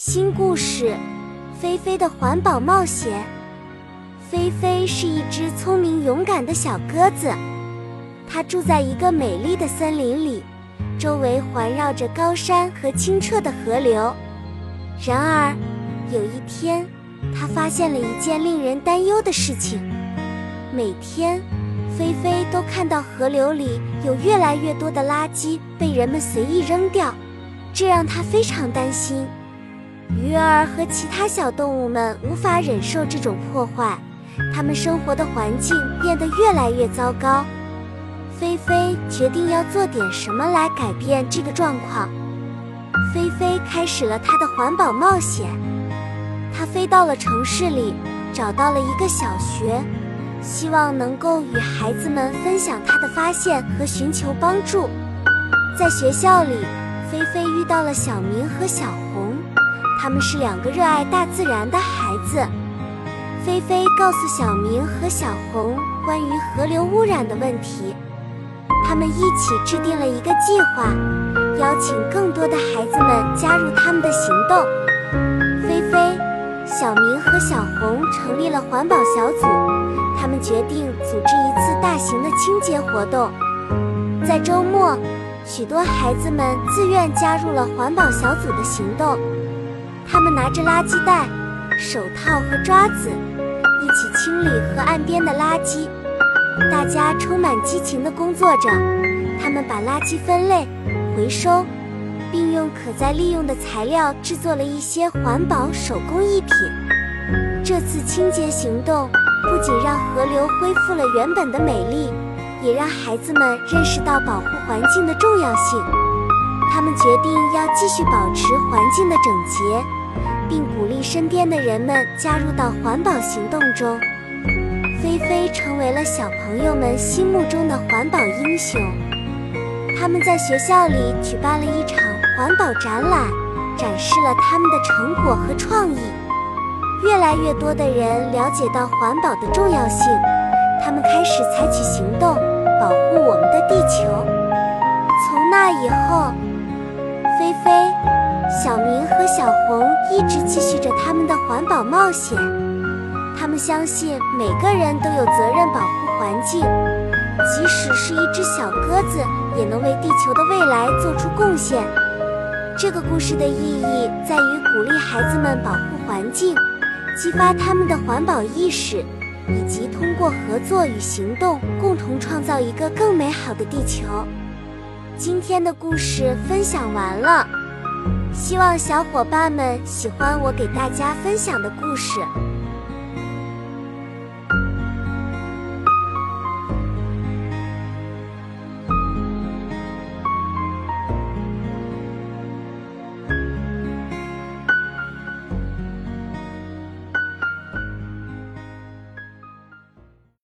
新故事：菲菲的环保冒险。菲菲是一只聪明勇敢的小鸽子，它住在一个美丽的森林里，周围环绕着高山和清澈的河流。然而，有一天，它发现了一件令人担忧的事情：每天，菲菲都看到河流里有越来越多的垃圾被人们随意扔掉，这让它非常担心。鱼儿和其他小动物们无法忍受这种破坏，它们生活的环境变得越来越糟糕。菲菲决定要做点什么来改变这个状况。菲菲开始了她的环保冒险。她飞到了城市里，找到了一个小学，希望能够与孩子们分享她的发现和寻求帮助。在学校里，菲菲遇到了小明和小红。他们是两个热爱大自然的孩子。菲菲告诉小明和小红关于河流污染的问题，他们一起制定了一个计划，邀请更多的孩子们加入他们的行动。菲菲、小明和小红成立了环保小组，他们决定组织一次大型的清洁活动。在周末，许多孩子们自愿加入了环保小组的行动。他们拿着垃圾袋、手套和抓子，一起清理河岸边的垃圾。大家充满激情地工作着，他们把垃圾分类、回收，并用可再利用的材料制作了一些环保手工艺品。这次清洁行动不仅让河流恢复了原本的美丽，也让孩子们认识到保护环境的重要性。他们决定要继续保持环境的整洁。并鼓励身边的人们加入到环保行动中。菲菲成为了小朋友们心目中的环保英雄。他们在学校里举办了一场环保展览，展示了他们的成果和创意。越来越多的人了解到环保的重要性，他们开始采取行动，保护我们的地球。环保冒险。他们相信每个人都有责任保护环境，即使是一只小鸽子，也能为地球的未来做出贡献。这个故事的意义在于鼓励孩子们保护环境，激发他们的环保意识，以及通过合作与行动，共同创造一个更美好的地球。今天的故事分享完了。希望小伙伴们喜欢我给大家分享的故事。